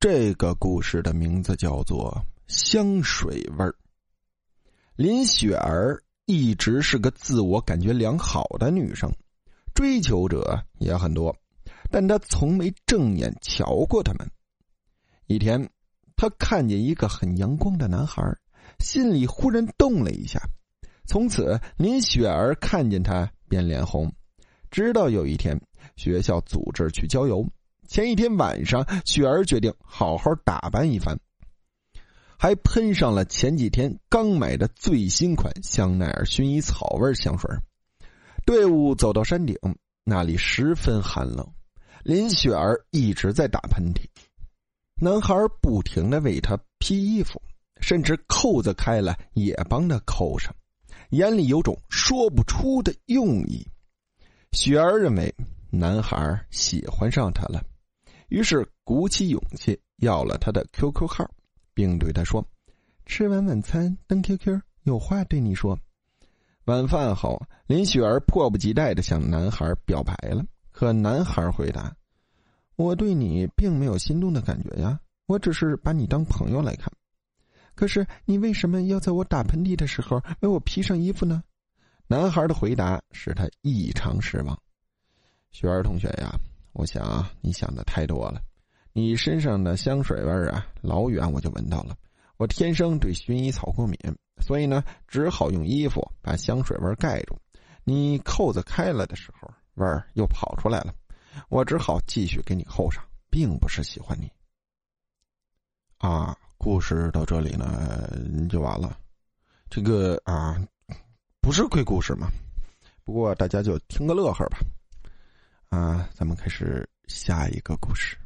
这个故事的名字叫做香水味儿。林雪儿一直是个自我感觉良好的女生，追求者也很多，但她从没正眼瞧过他们。一天，她看见一个很阳光的男孩，心里忽然动了一下。从此，林雪儿看见他便脸红。直到有一天，学校组织去郊游。前一天晚上，雪儿决定好好打扮一番，还喷上了前几天刚买的最新款香奈儿薰衣草味香水。队伍走到山顶，那里十分寒冷，林雪儿一直在打喷嚏，男孩不停的为她披衣服，甚至扣子开了也帮她扣上，眼里有种说不出的用意。雪儿认为男孩喜欢上她了。于是鼓起勇气要了他的 QQ 号，并对他说：“吃完晚餐登 QQ，有话对你说。”晚饭后，林雪儿迫不及待的向男孩表白了。可男孩回答：“我对你并没有心动的感觉呀，我只是把你当朋友来看。可是你为什么要在我打喷嚏的时候为我披上衣服呢？”男孩的回答使他异常失望。雪儿同学呀。我想你想的太多了，你身上的香水味啊，老远我就闻到了。我天生对薰衣草过敏，所以呢，只好用衣服把香水味盖住。你扣子开了的时候，味儿又跑出来了，我只好继续给你扣上，并不是喜欢你。啊，故事到这里呢就完了。这个啊，不是鬼故事嘛，不过大家就听个乐呵吧。啊，咱们开始下一个故事。